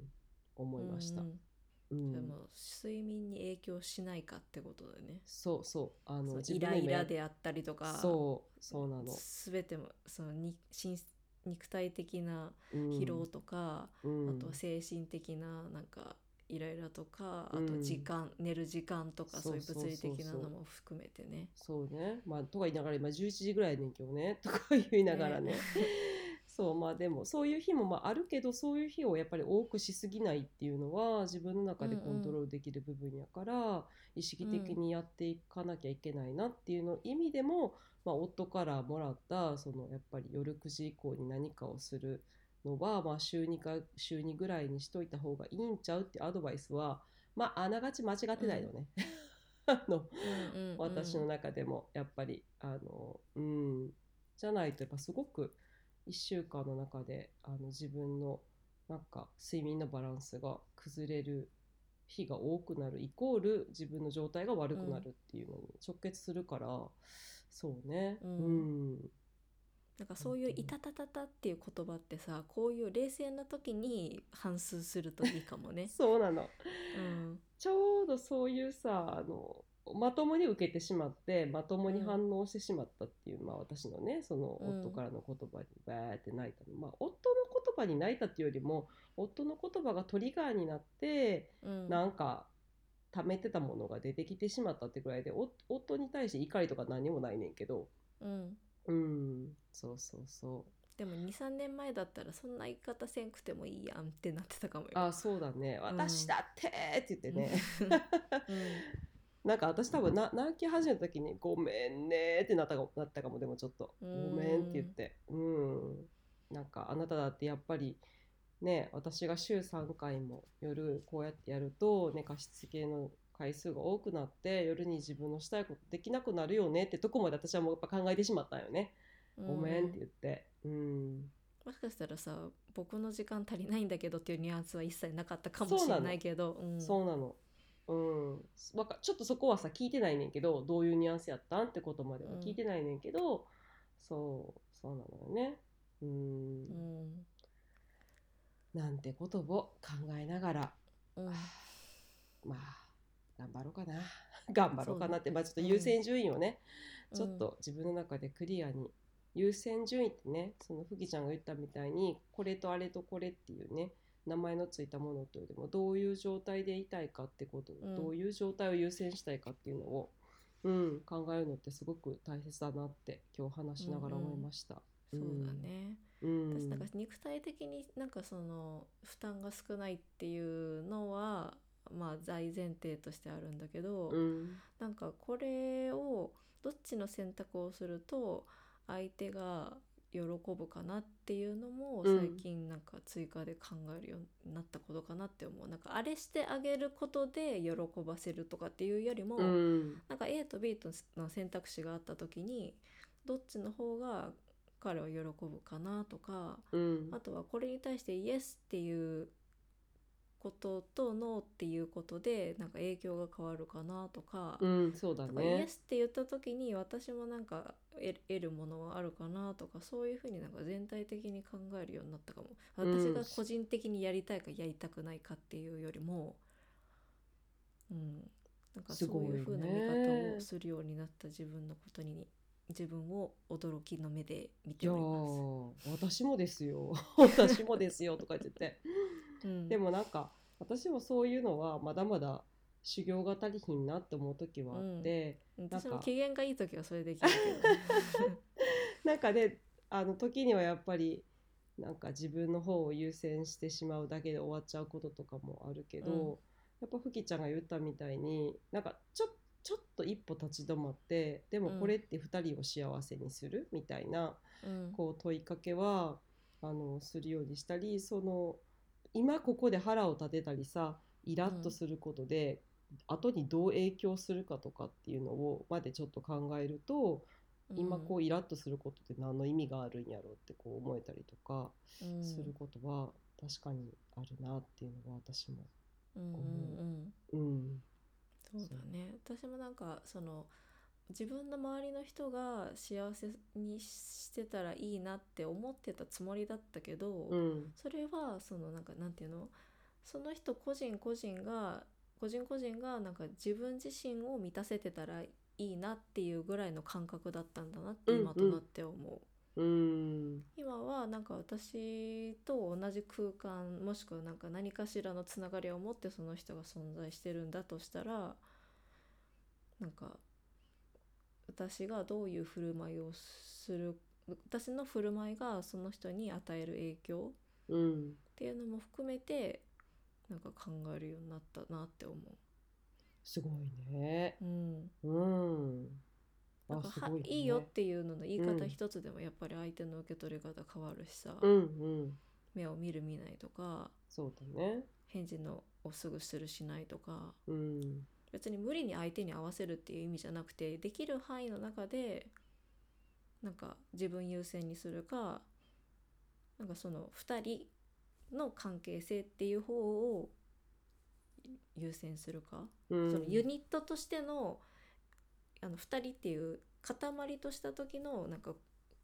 思いました。ううんんでも睡眠に影響しないかってことだよね。そうそう。あのイライラであったりとか。そうそうなの。全てもそのに心肉体的なうん。疲労とか、うん。あとは精神的ななんかイライラとか、うん。あと時間寝る時間とかそういう物理的なのも含めてね。そうね。まあとか言いながら今11時ぐらいやねんけどね。<laughs> とか言いながらね。<laughs> そうまあでもそういう日もまああるけどそういう日をやっぱり多くしすぎないっていうのは自分の中でコントロールできる部分やから、意識的にやっていかなきゃいけないなっていうの意味でも、まあ、夫からもらったそのやっぱり夜9時以降に何かをするのは、まあ、週2か週2ぐらいにしといた方がいいんちゃうっていうアドバイスはまああながち間違ってないのね。<laughs> あのうんうんうん。私の中でもやっぱりあのうん。じゃないとやっぱすごく1週間の中であの自分のなんか睡眠のバランスが崩れる日が多くなるイコール自分の状態が悪くなるっていうのに直結するから、そうね。ううん。ん、なんかそういう「いたたたた」っていう言葉ってさこういう冷静な時に反数するといいかもね。<laughs> そうなの。うん。ちょうどそういうさあのまともに受けてしまってまともに反応してしまったっていう、まあ私のねそのうん。夫からの言葉にバーって泣いたの、まあ夫の言葉に泣いたっていうよりも夫の言葉がトリガーになって、うん。なんか溜めてたものが出てきてしまったってぐらいでお夫に対して怒りとか何もないねんけどうんうん。そうそうそう。でも23年前だったらそんな言い方せんくてもいいやんってなってたかもよ。あそうだね。私だってって言ってね、う <laughs> なんか私多分な泣き始めた時に「ごめんね」ってなったかもなったかもでもちょっと「うんごめん」って言って。うん。なんかあなただってやっぱりね私が週3回も夜こうやってやると寝かしつけの回数が多くなって夜に自分のしたいことできなくなるよねってとこまで私はもうやっぱ考えてしまったんよね。ん。ごめんって言って。うん。もしかしたらさ僕の時間足りないんだけどっていうニュアンスは一切なかったかもしれないけど。うん。そうなの。うん、わかちょっとそこはさ聞いてないねんけどどういうニュアンスやったんってことまでは聞いてないねんけど、そうそうなのよね。うん。うん。なんてことを考えながら。うん。<sighs> まあ頑張ろうかな。<laughs> 頑張ろうかなって、まあ、ちょっと優先順位をね、うん。ちょっと自分の中でクリアに優先順位ってねそのふきちゃんが言ったみたいにこれとあれとこれっていうね名前のついたものというよりもどういう状態でいたいかってこと、うん。どういう状態を優先したいかっていうのを、うん、考えるのってすごく大切だなって今日話しながら思いました。そうだね、うん、私なんか肉体的になんかその負担が少ないっていうのはまあ大前提としてあるんだけど、うん。なんかこれをどっちの選択をすると相手が喜ぶかなっていうのもうん。最近なんか追加で考えるようになったことかなって思う、なんかあれしてあげることで喜ばせるとかっていうよりも、うん。なんか A と B との選択肢があった時にどっちの方が彼は喜ぶかなとかうん。あとはこれに対してイエスっていうこととノーっていうことでなんか影響が変わるかなとか,、うん、そうだとかイエね。スって言った時に私もなんか得るものはあるかなとかそういうふうになんか全体的に考えるようになったかもうん私が個人的にやりたいかやりたくないかっていうよりもうんなんかそういうふうな見方をするようになった自分のことに自分を驚きの目で見ておりまー私もですよ <laughs> 私もですよとか言って。うん。でもなんか私もそういうのはまだまだ修行が足りひんなって思う時はあって、私なんかも機嫌がいい時はそれできるけど。<laughs> なんかねあの時にはやっぱりなんか自分の方を優先してしまうだけで終わっちゃうこととかもあるけど、うん。やっぱふきちゃんが言ったみたいになんかちょちょっと一歩立ち止まってでもこれって2人を幸せにするみたいな、うん。こう問いかけはあのするようにしたりその今ここで腹を立てたりさイラッとすることで、後にどう影響するかとかっていうのをまでちょっと考えると、今こうイラッとすることって何の意味があるんやろうってこう思えたりとかうん。することは確かにあるなっていうのは私も。うんうんうん。うん。そうだね。私もなんかその自分の周りの人が幸せにしてたらいいなって思ってたつもりだったけど、うん。それはそのなんかなんていうの？その人個人個人が個人個人がなんか自分自身を満たせてたらいいなっていうぐらいの感覚だったんだなって今となって思う。うん。今はなんなんか私と同じ空間もしくはなんか何かしらのつながりを持ってその人が存在してるんだとしたらなんか私がどういう振る舞いをする私の振る舞いがその人に与える影響うんっていうのも含めてなんか考えるようになったなって思すごいね。う。うん、うん。なんかはあすごいね。いいよっていうのの言い方うん。一つでもやっぱり相手の受け取り方変わるしさ、うんうん。目を見る見ないとかそうだね。返事のをすぐするしないとか。うん別に無理に相手に合わせるっていう意味じゃなくてできる範囲の中でなんか自分優先にするかなんかその2人の関係性っていう方を優先するか、うん。そのユニットとしてのあの2人っていう塊とした時のなんか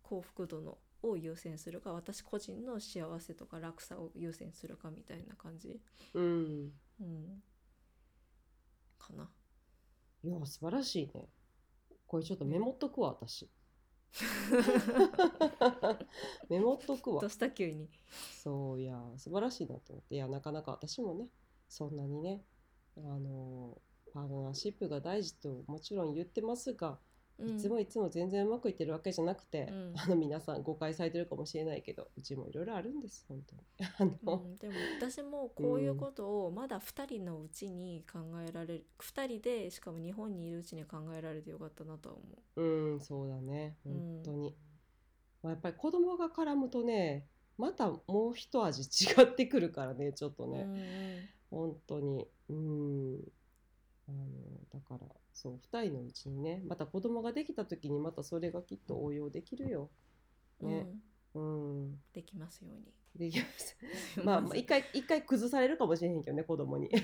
幸福度のを優先するか私個人の幸せとか楽さを優先するかみたいな感じ、うん。うん、かな。いや素晴らしいねこれちょっとメモっとくわ私 <laughs> メモっとくわどうした急に。そういや素晴らしいなと思っていやなかなか私もねそんなにねあのパートナーシップが大事ともちろん言ってますが、うんいつもいつも全然うまくいってるわけじゃなくて、うん。あの皆さん誤解されてるかもしれないけどうちもいろいろあるんです。本当に。あのうん、でも私もこういうことをまだ2人のうちに考えられる、2人でしかも日本にいるうちに考えられてよかったなとは思う。んそうだね。う。本当に、まあ、やっぱり子供が絡むとねまたもう一味違ってくるからねちょっとう。ね、うん。本当に。うんあのだからそう2人のうちにねまた子供ができた時にまたそれがきっと応用できるよ。うん。ね。うん、できますように。できます。<laughs> まあ、まあ、一回一回崩されるかもしれへんけどね子供に。<laughs>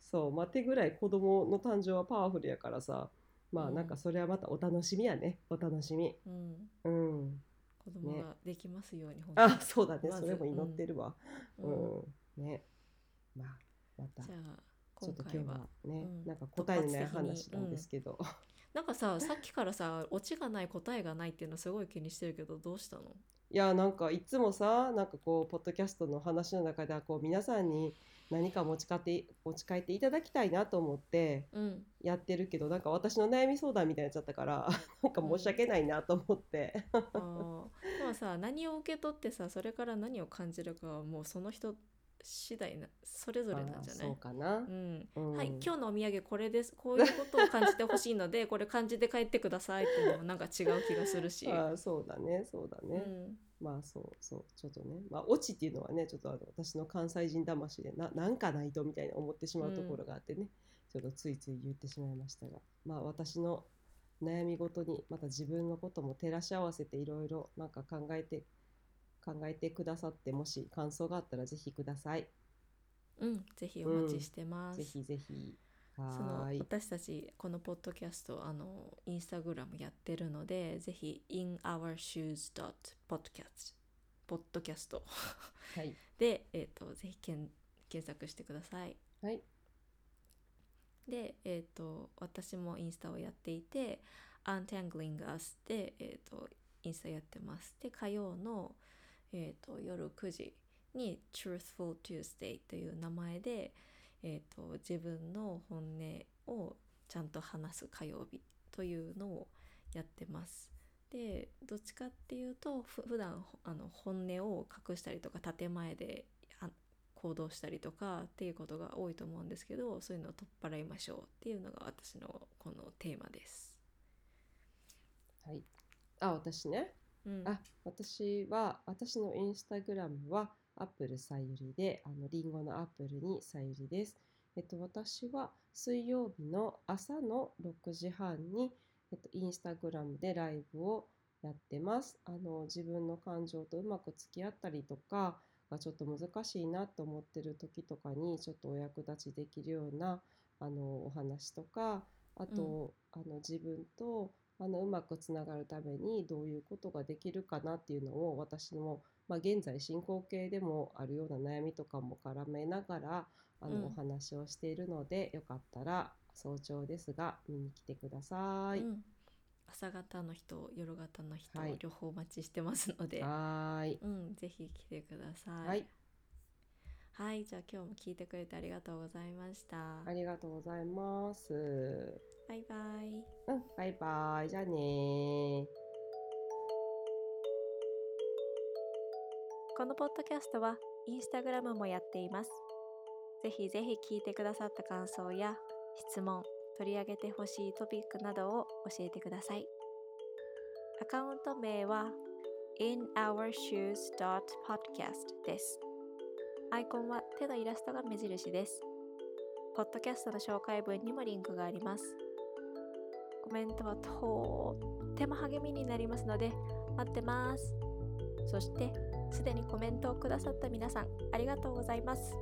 そう、まあ、手ぐらい子供の誕生はパワフルやからさまあうん。なんかそれはまたお楽しみやね。お楽しみ。うん。うん、うん、子供ができますように、本当に。あそうだね。それも祈ってるわ。ううん。ん。ねまあまた。じゃあちょっと今回ははね、うん。なんか答えのない話なんですけど、なんかさ <laughs> さっきからさオチがない答えがないっていうのすごい気にしてるけどどうしたの？いやなんかいつもさなんかこうポッドキャストの話の中ではこう皆さんに何か持ち帰って持ち帰っていただきたいなと思ってうん。やってるけどなんか私の悩み相談みたいになっちゃったからなんか申し訳ないなと思って、あー。でもさ何を受け取ってさそれから何を感じるかはもうその人次第なそれぞれなんじゃない？そうかな。う、ん。うん。はい今日のお土産これです。こういうことを感じてほしいのでこれ感じて帰ってくださいっていうのもなんか違う気がするし、あーそうだねそうだうね、ん、まあそうそうちょっとね。まあオチっていうのはねちょっとあの私の関西人魂でななんかないとみたいに思ってしまうところがあってね、ちょっとついつい言ってしまいましたが。まあ私の悩み事にまた自分のことも照らし合わせていろいろなんか考えて考えてくださってもし感想があったらぜひください。うん、ぜひお待ちしてます。ぜひぜひ。その私たちこのポッドキャストあのインスタグラムやってるのでぜひ inourshoes.podcast ポッドキャスト。はい。<laughs> で、えー、とぜひ検検索してください。はい。で、えー、と私もインスタをやっていて Untangling Us で、えー、とインスタやってます。で火曜の、えー、と夜9時に Truthful Tuesday という名前で、えー、と自分の本音をちゃんと話す火曜日というのをやってます。でどっちかっていうとふ普段あの本音を隠したりとか建前で行動したりとかっていうことが多いと思うんですけどそういうのを取っ払いましょうっていうのが私のこのテーマです。はいあ私ねうん、あ私は私のインスタグラムはアップルさゆりであのリンゴのアップルにさゆりです。えっと私は水曜日の朝の6時半にえっとインスタグラムでライブをやってます。あの自分の感情とうまく付き合ったりとかがちょっと難しいなと思ってる時とかにちょっとお役立ちできるようなあのお話とかあと、あの自分とあのうまくつながるためにどういうことができるかなっていうのを私の、まあ、現在進行形でもあるような悩みとかも絡めながらあの、うんお話をしているのでよかったら早朝ですが見に来てください。うん朝方の人夜型の人、はい両方お待ちしてますので、はーい。うん、ぜひ来てください。はい。はい、じゃあ今日も聞いてくれてありがとうございました。ありがとうございます。バイバイ。うん、バイバイ。じゃあねー。このポッドキャストはインスタグラムもやっています。ぜひぜひ聞いてくださった感想や質問、取り上げてほしいトピックなどを教えてください。アカウント名は inourshoes.podcast です。アイコンは手のイラストが目印です。ポッドキャストの紹介文にもリンクがあります。コメントはとっても励みになりますので待ってます。そしてすでにコメントをくださった皆さんありがとうございます。